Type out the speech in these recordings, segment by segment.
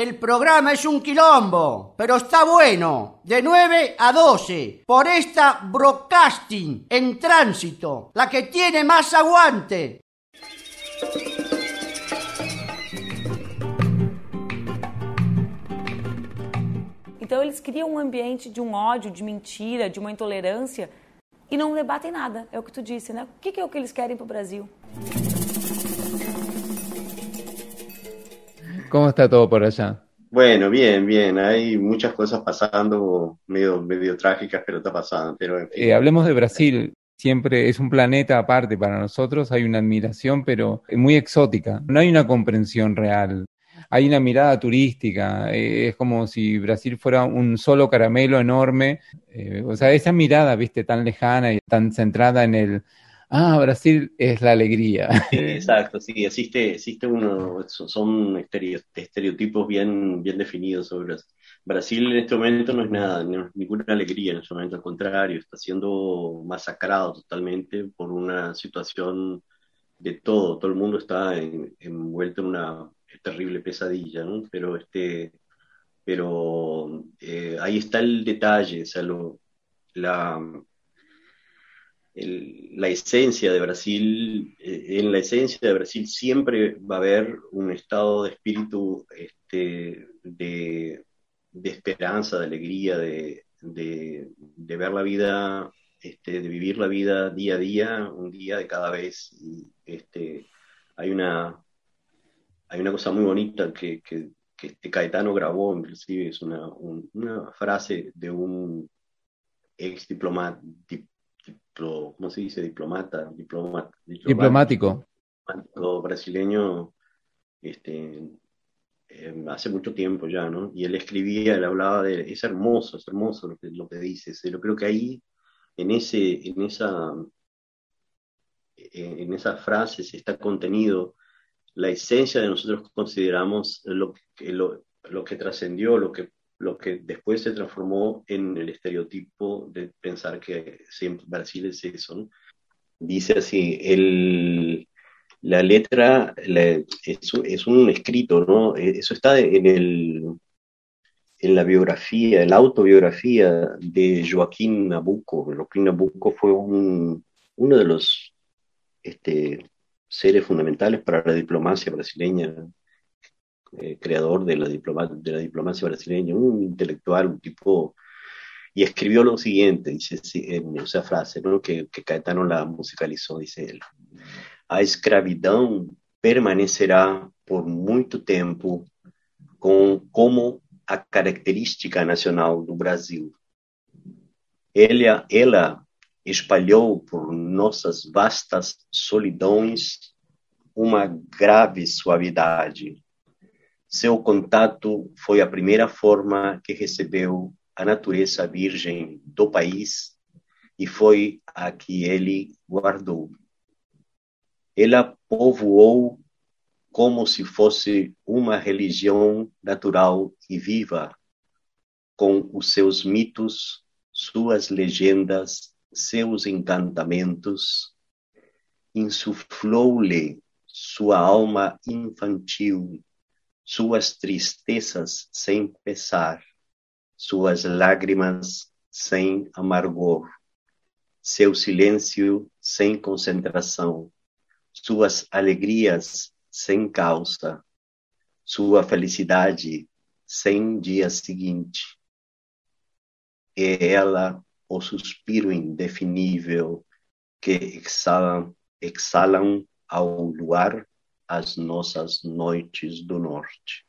El programa es un quilombo, pero está bueno. De 9 a 12, por esta broadcasting en tránsito, la que tiene más aguante. Então eles criam um ambiente de um ódio, de mentira, de uma intolerância e não debatem nada. É o que tu disse, né? O que é o que eles querem para o Brasil? ¿Cómo está todo por allá? Bueno, bien, bien. Hay muchas cosas pasando, medio, medio trágicas, pero está pasando. Pero en fin. Eh, hablemos de Brasil. Siempre es un planeta aparte para nosotros. Hay una admiración, pero muy exótica. No hay una comprensión real. Hay una mirada turística. eh, es como si Brasil fuera un solo caramelo enorme. Eh, o sea, esa mirada, viste, tan lejana y tan centrada en el. Ah, Brasil es la alegría. Sí, exacto, sí, existe, existe uno, son- son estereo- estereotipos bien, bien definidos sobre Brasil. Brasil en este momento no es nada, no es ninguna alegría en este momento, al contrario, está siendo masacrado totalmente por una situación de todo, todo el mundo está en- envuelto en una terrible pesadilla, ¿no? Pero este, pero eh, ahí está el detalle, o sea, lo- la, el- la esencia de Brasil, eh, en la esencia de Brasil siempre va a haber un estado de espíritu este, de, de esperanza, de alegría, de, de- de ver la vida, este, de vivir la vida día a día, un día de cada vez. Y, este, hay una, hay una cosa muy bonita que, que, que este Caetano grabó, inclusive es una, un- una frase de un ex diplomata, diplo- ¿cómo se dice? Diplomata, diploma- Diplomático. diplomático brasileño, este, eh, hace mucho tiempo ya, ¿no? Y él escribía, él hablaba de, es hermoso, es hermoso lo que, lo que dices, yo creo que ahí, en ese, en esa, en esas frases está contenido la esencia de nosotros consideramos lo que, lo, lo que trascendió, lo que, lo que después se transformó en el estereotipo de pensar que siempre Brasil es eso. ¿no? Dice así, el, la letra la- es, es un escrito, ¿no? Eso está en, el, en la biografía, en la autobiografía de Joaquín Nabucco. Joaquín Nabucco fue un, uno de los este, seres fundamentales para la diplomacia brasileña, eh, creador de la, de la diplomacia brasileña, un intelectual, un tipo, y escribió lo siguiente, dice esa frase, ¿no? que, que Caetano la musicalizó, dice él, a escravidão permanecerá por muito tempo com, como a característica nacional do Brasil. Ela espalhou por nossas vastas solidões uma grave suavidade. Seu contato foi a primeira forma que recebeu a natureza virgem do país e foi a que ele guardou. Ela povoou como se fosse uma religião natural e viva, com os seus mitos, suas legendas, seus encantamentos, insuflou-lhe sua alma infantil, suas tristezas sem pesar, suas lágrimas sem amargor, seu silêncio sem concentração, suas alegrias sem causa, sua felicidade sem dia seguinte. É ela o suspiro indefinível que exalam, exalam ao luar as nossas noites do norte.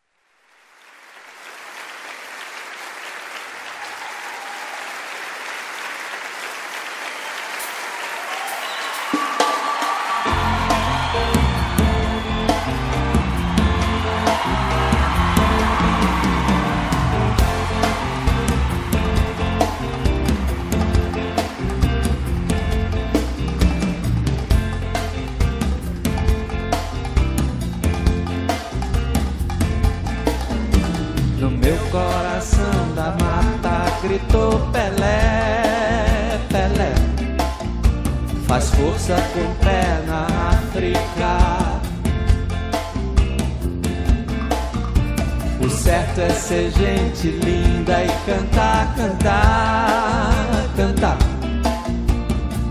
Ser gente linda e cantar, cantar, cantar.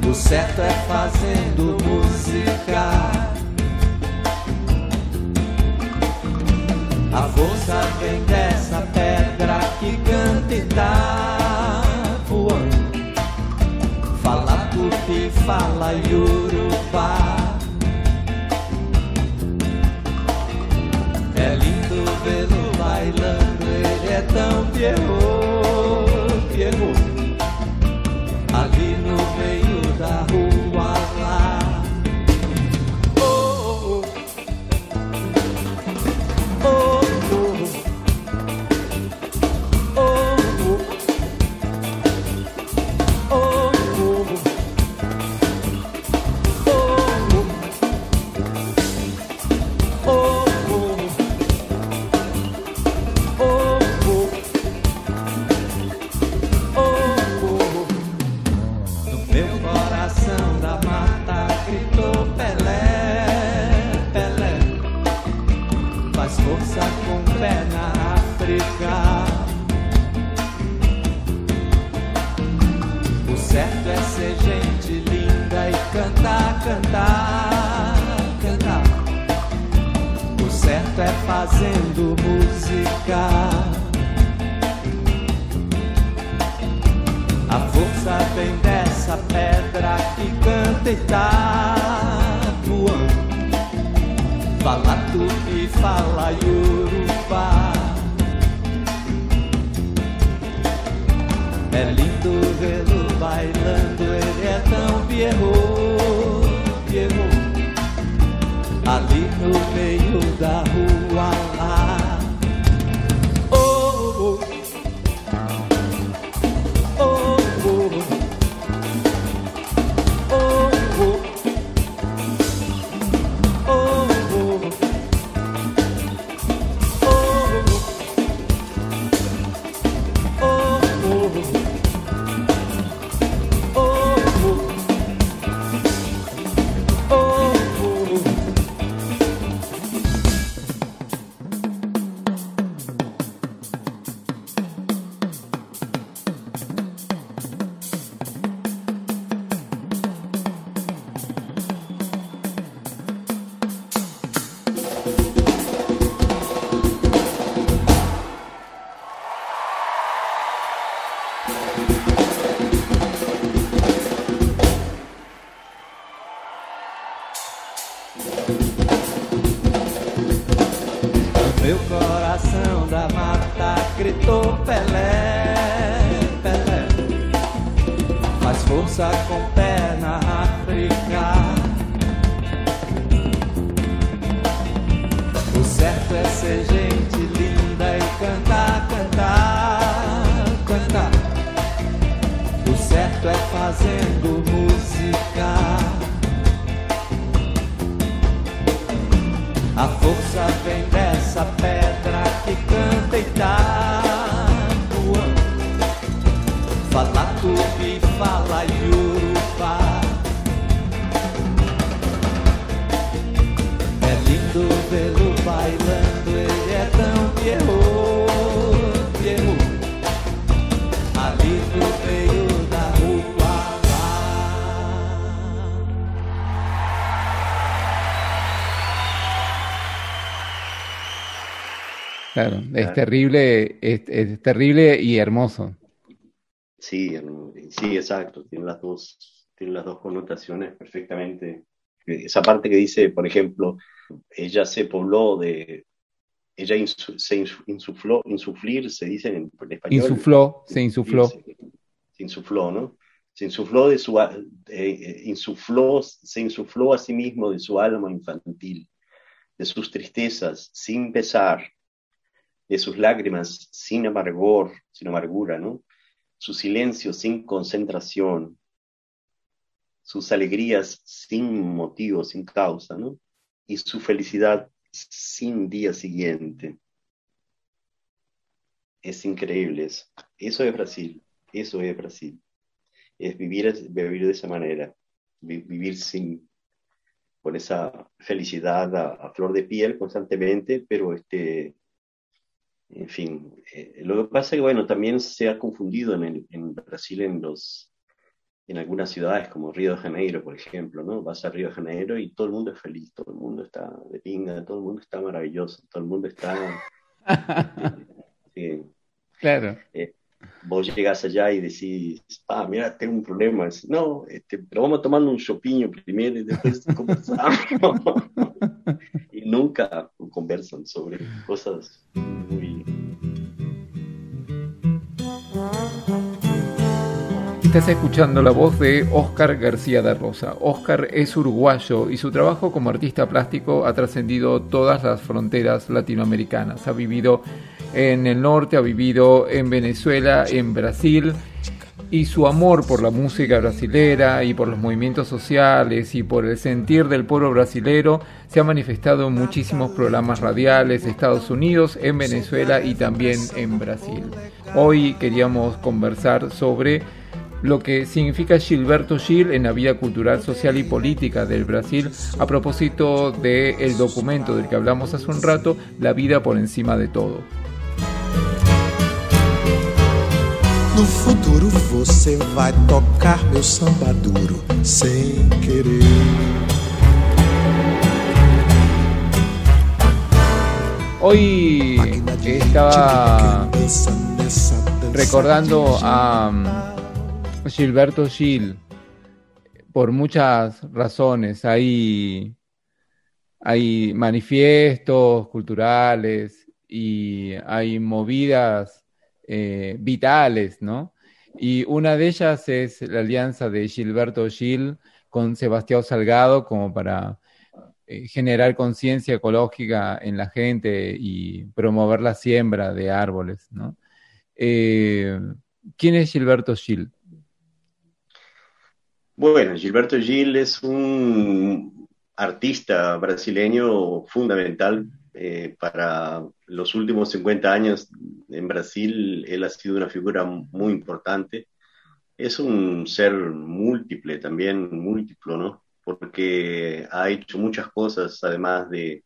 O certo é fazendo música. A força vem dessa pedra que canta e tá voando. Fala tupi, fala yorubá. Yeah. Fazendo música. A força vem dessa pedra que canta e tá voando. Fala tupi, fala yorubá. É lindo vê-lo bailando, ele é tão pierrot, Claro, es Claro. terrible, es, es terrible y hermoso. Sí, sí, exacto. Tiene las dos, tiene las dos connotaciones perfectamente. Esa parte que dice, por ejemplo, ella se pobló de, ella insu- se insu- insufló, insuflir, se dice en, español. Insufló, se insufló. Sí, Se insufló, ¿no? Se insufló de su, eh, eh, insufló, se insufló a sí mismo de su alma infantil, de sus tristezas sin pesar, de sus lágrimas sin amargor, sin amargura, ¿no? Su silencio sin concentración, sus alegrías sin motivo, sin causa, ¿no? Y su felicidad sin día siguiente. Es increíble eso. Es Brasil, eso es Brasil. Es vivir, vivir de esa manera, vi- vivir sin, con esa felicidad a flor de piel constantemente, pero este, en fin, eh, lo que pasa es que, bueno, también se ha confundido en, el, en Brasil en los en algunas ciudades como Río de Janeiro, por ejemplo, ¿no? Vas a Río de Janeiro y todo el mundo es feliz, todo el mundo está de pinga, todo el mundo está maravilloso, todo el mundo está... eh, claro. Eh, vos llegas allá y decís, ah, mira, tengo un problema. no, este, pero vamos tomando un chopiño primero y después conversamos. y nunca conversan sobre cosas muy Estás escuchando la voz de Oscar García de Rosa. Oscar es uruguayo y su trabajo como artista plástico ha trascendido todas las fronteras latinoamericanas. Ha vivido en el norte, ha vivido en Venezuela, en Brasil y su amor por la música brasilera y por los movimientos sociales y por el sentir del pueblo brasilero se ha manifestado en muchísimos programas radiales de Estados Unidos, en Venezuela y también en Brasil. Hoy queríamos conversar sobre lo que significa Gilberto Gil en la vida cultural, social y política del Brasil a propósito del documento del que hablamos hace un rato, La vida por encima de todo. No futuro você vai tocar meu samba duro sem querer. Hoy estaba recordando a Gilberto Gil, por muchas razones. Hay, hay manifiestos culturales y hay movidas eh, vitales, ¿no? Y una de ellas es la alianza de Gilberto Gil con Sebastián Salgado como para eh, generar conciencia ecológica en la gente y promover la siembra de árboles, ¿no? Eh, ¿Quién es Gilberto Gil? Bueno, Gilberto Gil es un artista brasileño fundamental eh, para los últimos 50 años en Brasil. Él ha sido una figura muy importante. Es un ser múltiple, también múltiplo, ¿no? Porque ha hecho muchas cosas, además de,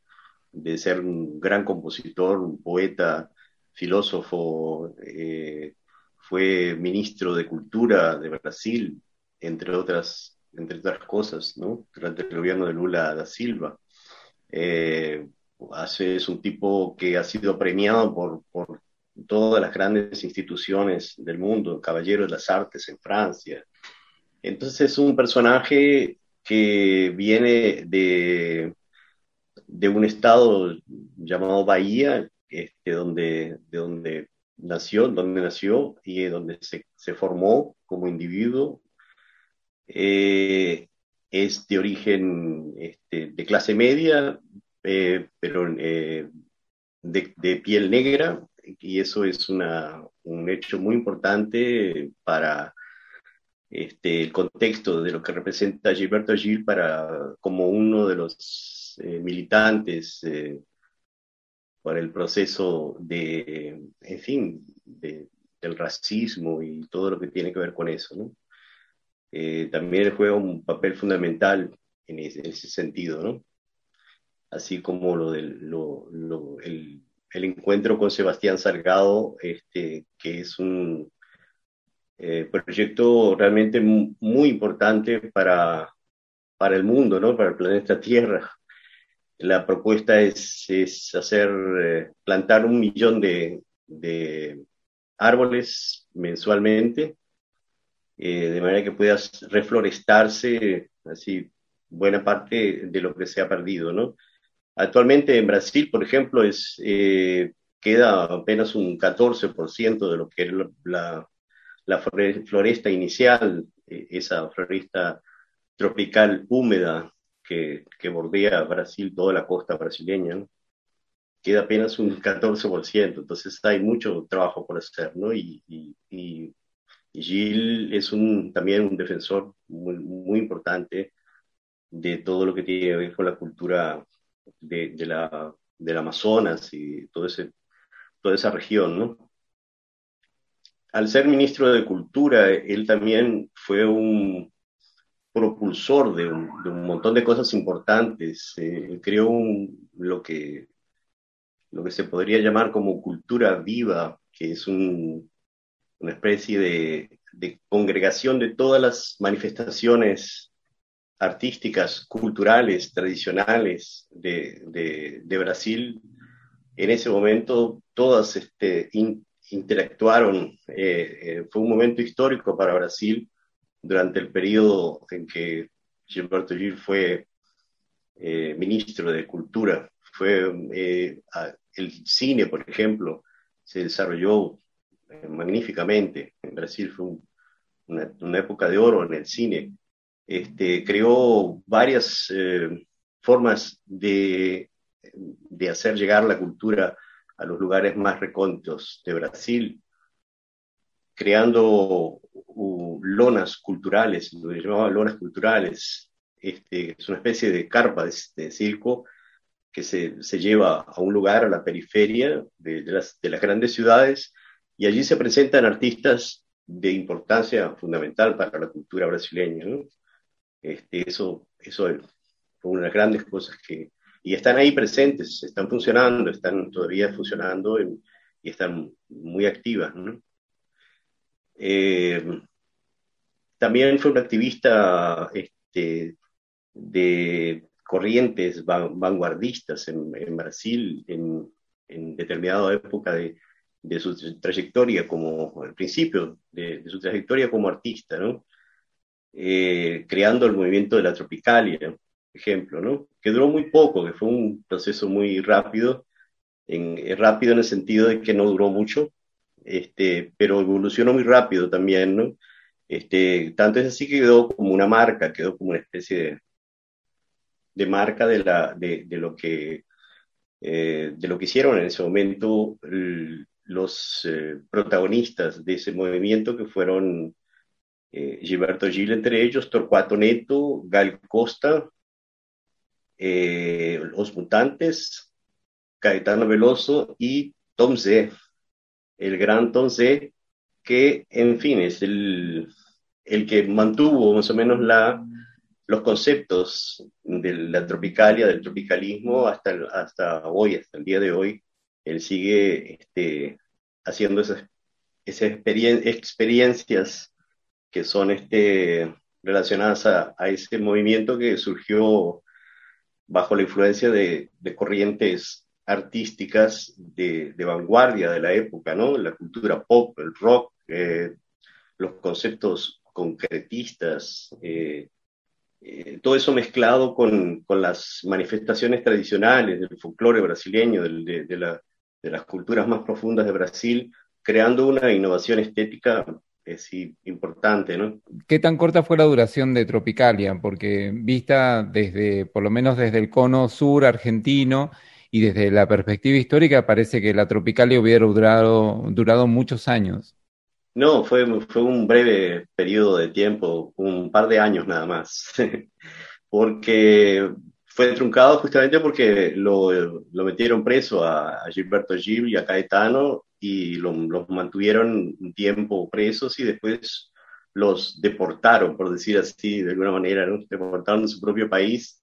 de ser un gran compositor, un poeta, filósofo, eh, fue ministro de Cultura de Brasil, entre otras, entre otras cosas, ¿no? durante el gobierno de Lula da Silva. Eh, es un tipo que ha sido premiado por, por todas las grandes instituciones del mundo, Caballero de las Artes en Francia. Entonces es un personaje que viene de, de un estado llamado Bahía, este, donde, de donde nació, donde nació y donde se, se formó como individuo eh, es de origen este, de clase media, eh, pero eh, de, piel negra, y eso es un hecho muy importante para este, el contexto de lo que representa Gilberto Gil para, como uno de los militantes para el proceso de, en fin, del racismo y todo lo que tiene que ver con eso. Eh, también juega un papel fundamental en ese, sentido, ¿no? Así como lo del, el, encuentro con Sebastián Salgado, este, que es un eh, proyecto realmente muy importante para, para el mundo, ¿no? Para el planeta Tierra. La propuesta es, es hacer, eh, plantar un millón de, de árboles mensualmente eh, de manera que puedas reflorestarse así buena parte de lo que se ha perdido, ¿no? Actualmente en Brasil, por ejemplo, es, eh, queda apenas un 14% de lo que es la, la floresta inicial, eh, esa floresta tropical húmeda que, que, bordea Brasil, toda la costa brasileña, ¿no? queda apenas un 14%, entonces hay mucho trabajo por hacer, ¿no? Y, y, y Gil es un, también un defensor muy, importante de todo lo que tiene que ver con la cultura de, la, del Amazonas y toda esa región. Al ser ministro de Cultura, él también fue un propulsor de un, un montón de cosas importantes. Eh, creó un, lo que lo que se podría llamar como cultura viva, que es una especie de, congregación de todas las manifestaciones artísticas, culturales, tradicionales de, Brasil, en ese momento todas este, interactuaron. Eh, eh, fue un momento histórico para Brasil durante el periodo en que Gilberto Gil fue eh, ministro de Cultura. Fue el cine, por ejemplo, se desarrolló magníficamente. En Brasil fue una, época de oro en el cine. Este, creó varias formas de, de hacer llegar la cultura a los lugares más recónditos de Brasil, creando lonas culturales, lo que llamaban lonas culturales, este, es una especie de carpa de, circo que se, se, lleva a un lugar, a la periferia de, de, las, grandes ciudades, y allí se presentan artistas de importancia fundamental para la cultura brasileña. Este, eso, eso fue una de las grandes cosas que, y están ahí presentes, están funcionando, están todavía funcionando y, están muy activas. Eh, también fue un activista este, de corrientes vanguardistas en, Brasil en, en, determinada época de, su trayectoria como, al principio de, su trayectoria como artista, eh, creando el movimiento de la Tropicalia, ejemplo, ¿no? Que duró muy poco, que fue un proceso muy rápido, en, eh, rápido en el sentido de que no duró mucho, este, pero evolucionó muy rápido también, ¿no? Este, tanto es así que quedó como una marca, quedó como una especie de, de marca de, la, de, de lo que, eh, de lo que hicieron en ese momento los eh, protagonistas de ese movimiento que fueron Gilberto Gil entre ellos, Torcuato Neto, Gal Costa, eh, Los Mutantes, Caetano Veloso y Tom Z, el gran Tom Z, que en fin es el, el que mantuvo más o menos la, los conceptos de la tropicalia, del tropicalismo hasta, hasta hoy, hasta el día de hoy. Él sigue este, haciendo esas, experiencias que son este, relacionadas a, a, ese movimiento que surgió bajo la influencia de, corrientes artísticas de, vanguardia de la época, ¿no? La cultura pop, el rock, eh, los conceptos concretistas, eh, eh, todo eso mezclado con, las manifestaciones tradicionales del folclore brasileño, de, de las culturas más profundas de Brasil, creando una innovación estética es importante, ¿no? ¿Qué tan corta fue la duración de Tropicalia? Porque vista desde, por lo menos desde el cono sur argentino y desde la perspectiva histórica, parece que la Tropicalia hubiera durado, durado muchos años. No, fue, fue un breve periodo de tiempo, un par de años nada más, porque fue truncado justamente porque lo, lo metieron preso a, Gilberto Gil y a Caetano y los mantuvieron un tiempo presos y después los deportaron, por decir así, de alguna manera, ¿no? deportaron de su propio país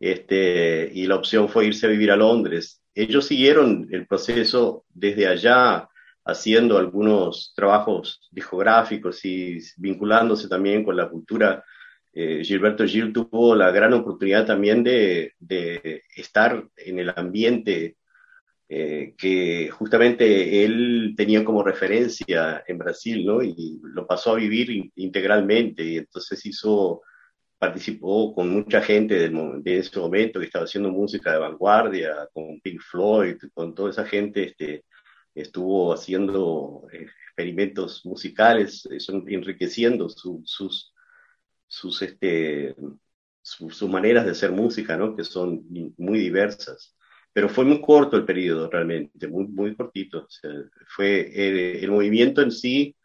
este, y la opción fue irse a vivir a Londres. Ellos siguieron el proceso desde allá, haciendo algunos trabajos discográficos y vinculándose también con la cultura eh, Gilberto Gil tuvo la gran oportunidad también de, estar en el ambiente eh, que justamente él tenía como referencia en Brasil, ¿no? Y lo pasó a vivir integralmente y entonces hizo, participó con mucha gente de, ese momento que estaba haciendo música de vanguardia, con Pink Floyd, con toda esa gente, este, estuvo haciendo eh, experimentos musicales, enriqueciendo sus sus, este, sus maneras de hacer música, ¿no? Que son muy diversas. Pero fue muy corto el periodo realmente, muy, muy cortito. fue el movimiento en sí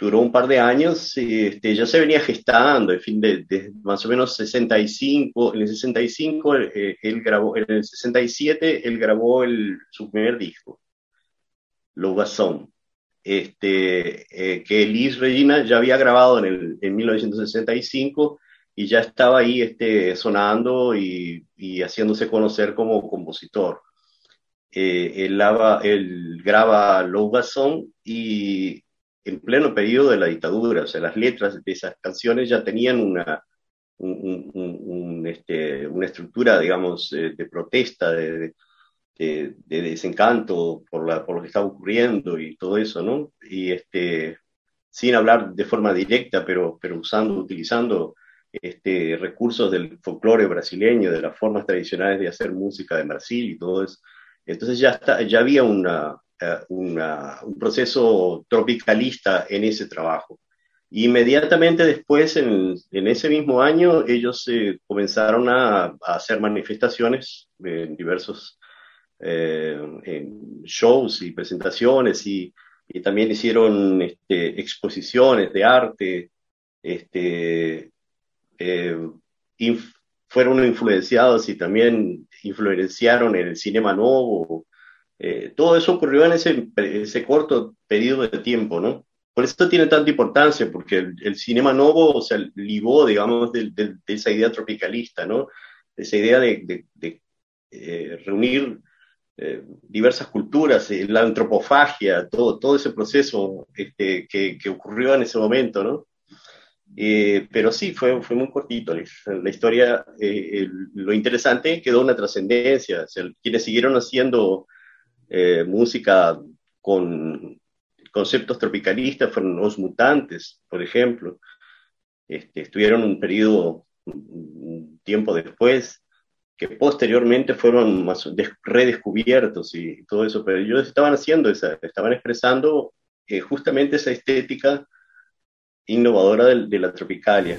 duró un par de años, este, ya se venía gestando, en fin, de, más o menos 65, en el 65 eh, él grabó, en el 67 él grabó el, su primer disco, Lo este, eh, que Liz Regina ya había grabado en, el, en 1965 y ya estaba ahí este, sonando y, y, haciéndose conocer como compositor. eh, él, lava, él graba Louga Song y en pleno periodo de la dictadura, o sea, las letras de esas canciones ya tenían una, este, una estructura, digamos, de, protesta, de, desencanto por, la, por lo que estaba ocurriendo y todo eso, ¿no? Y este, sin hablar de forma directa, pero, pero usando, utilizando este, recursos del folclore brasileño, de las formas tradicionales de hacer música de Brasil y todo eso. Entonces ya, está, ya había una, eh, una, un proceso tropicalista en ese trabajo. Inmediatamente después, en, en ese mismo año, ellos eh, comenzaron a, a, hacer manifestaciones en diversos eh, shows y presentaciones y, y también hicieron este, exposiciones de arte, este, eh, fueron influenciados y también influenciaron en el cinema nuevo. Eh, todo eso ocurrió en ese, ese corto periodo de tiempo, ¿no? Por eso tiene tanta importancia, porque el, cinema nuevo se ligó, digamos, de, de, esa idea tropicalista, ¿no? De esa idea de, de eh, reunir eh, diversas culturas, la antropofagia, todo, todo ese proceso este, que, que, ocurrió en ese momento, ¿no? Eh, pero sí, fue, fue muy cortito. La historia, eh, lo interesante, quedó una trascendencia. quienes siguieron haciendo eh, música con conceptos tropicalistas fueron los mutantes, por ejemplo. Este, estuvieron un periodo, un tiempo después, que posteriormente fueron más redescubiertos y todo eso, pero ellos estaban haciendo esa, estaban expresando justamente esa estética inovadora de, de la Tropicalia.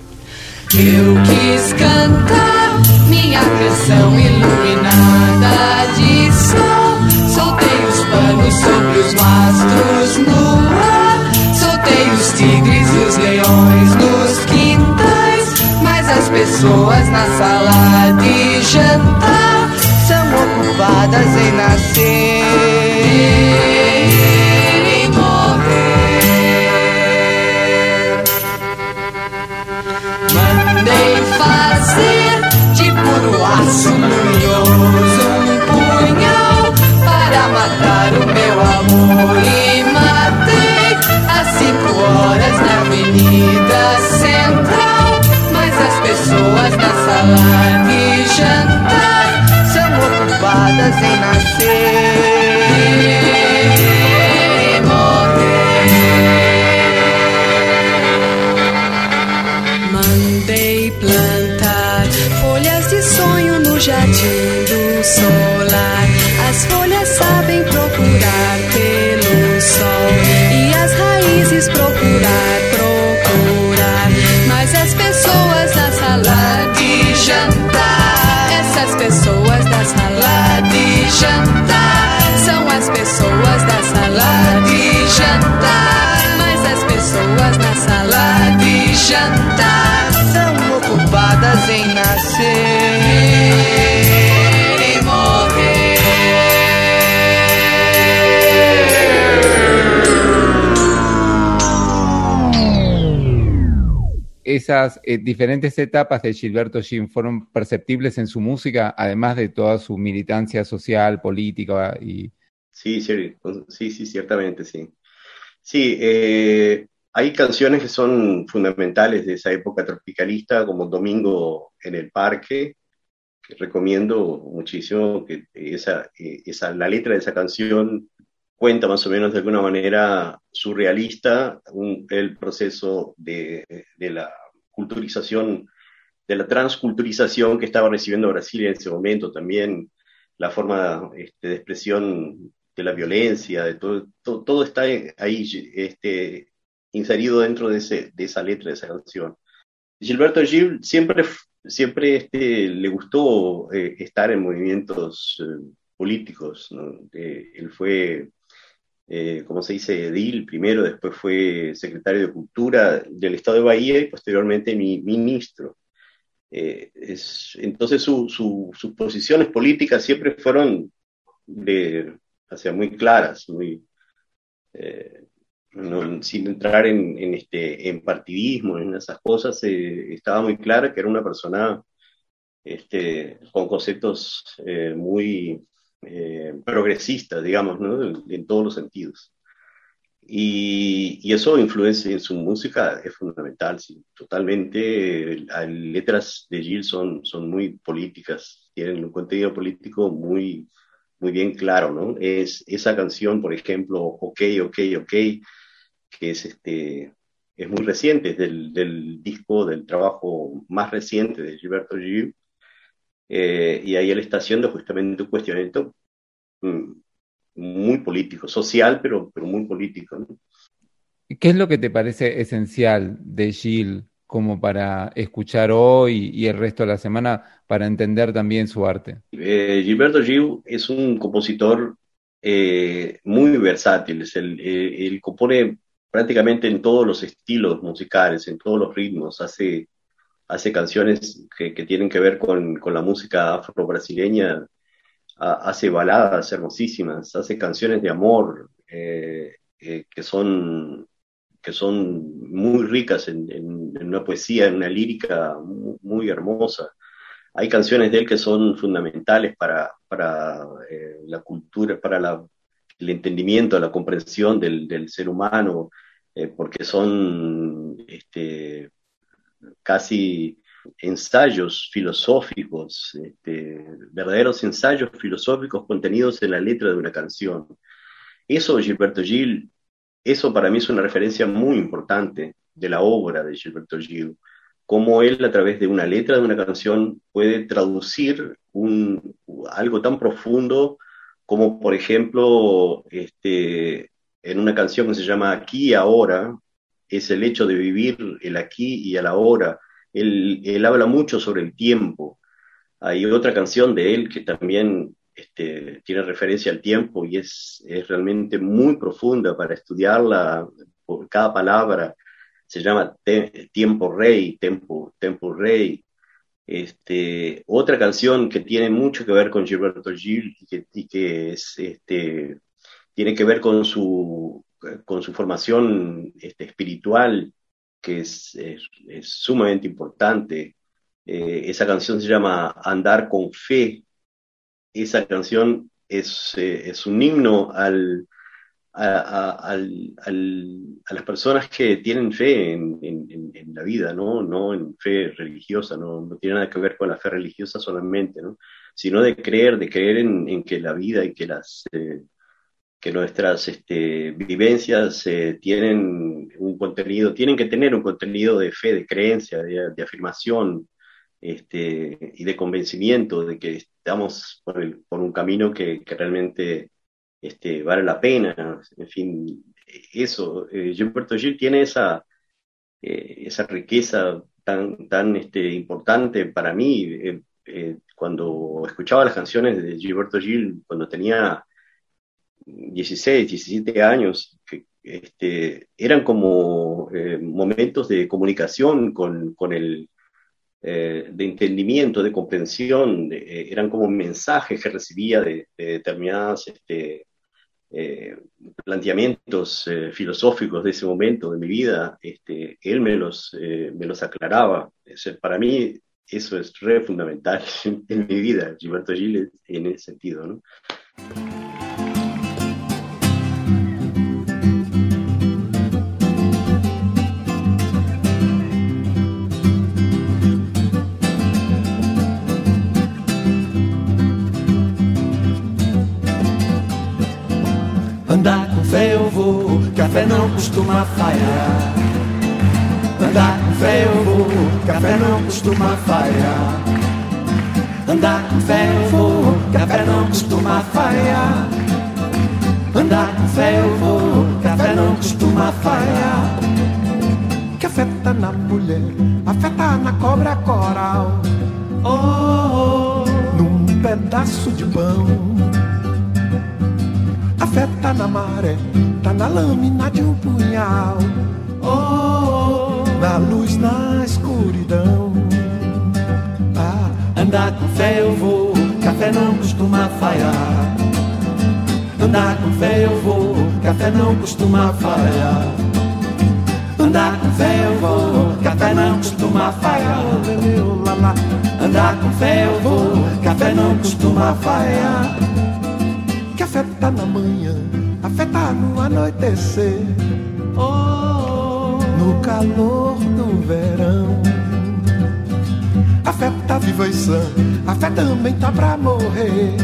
Eu quis cantar minha canção iluminada de sol. Soltei os panos sobre os mastros no ar. Soltei os tigres e os leões as pessoas na sala de jantar são ocupadas em nascer. aço luminoso, um punhal para matar o meu amor. falar jantar são ocupadas em nascer e morrer. Mandei plantar folhas de sonho no jardim do solar. Nascer. esas eh, diferentes etapas de Gilberto Jim fueron perceptibles en su música, además de toda su militancia social, política y... Sí, sí, sí, sí ciertamente, sí. Sí, eh, hay canciones que son fundamentales de esa época tropicalista, como Domingo en el Parque, que recomiendo muchísimo, que esa, eh, esa, la letra de esa canción cuenta más o menos de alguna manera surrealista el proceso de, de, la culturización, de la transculturización que estaba recibiendo Brasil en ese momento, también la forma este, de expresión de la violencia, de todo, todo, está ahí este, inserido dentro de, ese, de esa letra de esa canción. Gilberto Gil siempre, este, le gustó eh, estar en movimientos eh, políticos. Eh, él fue eh, como se dice, edil primero, después fue secretario de Cultura del Estado de Bahía y posteriormente mi, ministro. Eh, es, entonces sus posiciones políticas siempre fueron de, muy claras, muy, sin entrar en, en, este, en partidismo, en esas cosas, estaba muy clara que era una persona este, con conceptos muy eh, progresista, digamos, ¿no? en, todos los sentidos. Y, y, eso influencia en su música, es fundamental, sí, totalmente. Las letras de Gil son, son muy políticas, tienen un contenido político muy, muy bien claro, ¿no? Es esa canción, por ejemplo, OK, OK, OK, que es este, es muy reciente, es del, del, disco, del trabajo más reciente de Gilberto Gil, eh, y ahí él está haciendo justamente un cuestionamiento mm, muy político, social, pero, pero muy político. ¿no? ¿Qué es lo que te parece esencial de Gil como para escuchar hoy y el resto de la semana para entender también su arte? Eh, Gilberto Gil es un compositor eh, muy versátil, es el, eh, él compone prácticamente en todos los estilos musicales, en todos los ritmos, hace, hace canciones que, tienen que ver con, con la música afro-brasileña, hace baladas hermosísimas, hace canciones de amor eh, eh, que, son, que son muy ricas en, una poesía, en una lírica muy, muy, hermosa. Hay canciones de él que son fundamentales para, para eh, la cultura, para la el entendimiento, la comprensión del, ser humano, eh, porque son este, casi ensayos filosóficos, este, verdaderos ensayos filosóficos contenidos en la letra de una canción. Eso, Gilberto Gil, eso para mí es una referencia muy importante de la obra de Gilberto Gil, cómo él a través de una letra de una canción puede traducir algo tan profundo como por ejemplo este, en una canción que se llama Aquí y Ahora, es el hecho de vivir el aquí y el ahora. Él, él habla mucho sobre el tiempo. Hay otra canción de él que también este, tiene referencia al tiempo y es, es realmente muy profunda para estudiarla por cada palabra. Se llama Tiempo Rey, Tempo, Tempo Rey. Este, otra canción que tiene mucho que ver con Gilberto Gil y que, es este, tiene que ver con su, formación este, espiritual, que es, sumamente importante. Eh, esa canción se llama Andar con Fe. Esa canción es, eh, es un himno al, a, las personas que tienen fe en, la vida, ¿no? no en fe religiosa, no, no tiene nada que ver con la fe religiosa solamente, ¿no? sino de creer, de creer en, que la vida y que las, eh, que nuestras este, vivencias eh, tienen un contenido, tienen que tener un contenido de fe, de creencia, de, afirmación este, y de convencimiento de que estamos por, un camino que realmente este, vale la pena. En fin, eso, eh, Gilberto Gil tiene esa, eh, esa riqueza tan, tan este, importante para mí. Eh, eh cuando escuchaba las canciones de Gilberto Gil, cuando tenía 16, 17 años, este, eran como momentos de comunicación con, con el, de entendimiento, de comprensión, eran como mensajes que recibía de, de determinados este, eh, planteamientos eh, filosóficos de ese momento de mi vida, este, él me los, me los aclaraba. para mí eso es fundamental en, mi vida, Gilberto Giles, en ese sentido. ¿no? Café não costuma falhar. Andar com fé eu vou, café não costuma falhar. Andar com fé eu vou, café não costuma falhar. Andar com fé eu vou, café não costuma falhar. Café tá na mulher, a fé tá na cobra coral. Oh, oh, num pedaço de pão fé tá na maré, tá na lâmina de um punhal. Oh, oh, na luz, na escuridão. Ah, andar com fé eu vou, café não costuma falhar. Andar com fé eu vou, café não costuma falhar. Andar com fé eu vou, café não costuma falhar. Andar com fé eu vou, café não costuma falhar. Café tá na manhã, café tá no anoitecer. Oh, no calor do verão. A fé tá viva e sã, a fé também tá pra morrer.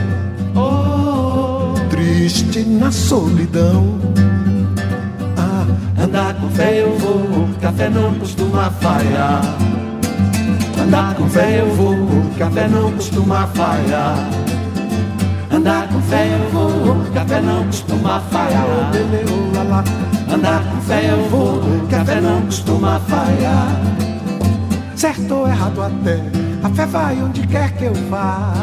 Oh, triste na solidão. Ah, andar com fé eu vou, café não costuma falhar. Andar com fé eu vou, café não costuma falhar. Andar com fé eu vou, café não costuma falhar. Andar com fé eu vou, café não costuma falhar. Certo ou errado até, a fé vai onde quer que eu vá.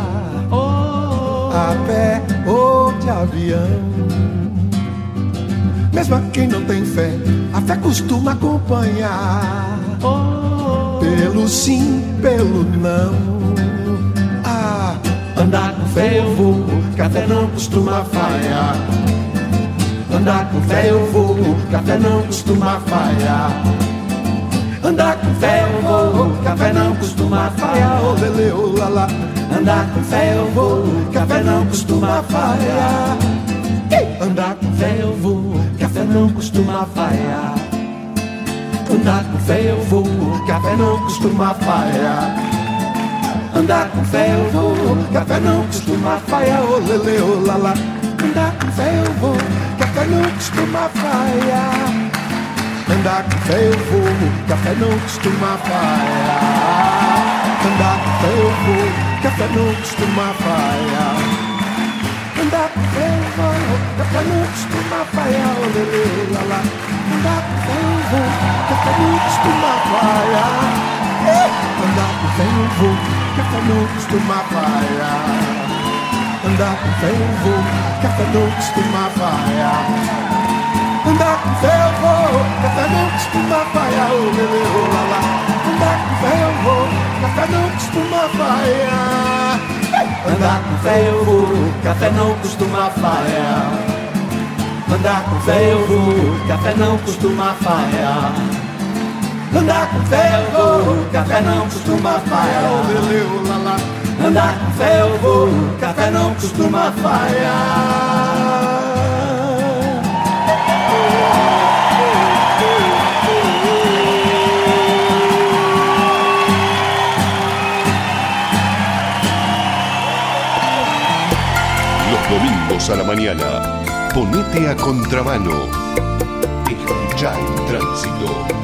A pé ou de avião. Mesmo a quem não tem fé, a fé costuma acompanhar. Pelo sim, pelo não. Café não costuma falhar. Andar com fé eu vou, café não costuma falhar. Andar com fé eu vou, café não costuma falhar. Oh, lele, oh. Andar com fé eu vou, café não costuma falhar. Andar com fé eu vou, café não costuma falhar. Andar com fé eu vou, café não costuma falhar. Andar com fé eu vou, café não costuma falhar. Oh, lele, oh. Andar com fé eu vou, café não costuma falhar. Andar com fé eu vou, café não costuma falhar. Andar com fé eu vou, café não costuma falhar. Andar com fé eu vou, café não costuma falhar. Oh, lele, oh. Andar com fé eu vou, café não costuma falhar. Eh! Andar com fé eu vou, café não costuma falhar. Andar com fé eu vou, café não costuma falhar. Andar com fé eu vou, café não costuma falhar. Oh, lele, oh, lala. Andar com fé eu vou, café não costuma falhar. Andar com fé eu vou, café não costuma falhar. Andar com fé eu vou, café não costuma falhar. Andar com fé eu vou, café não costuma falhar. Andar com fé eu vou, café não costuma falhar. Los domingos a la mañana, ponete a contramano. Escucha el tránsito.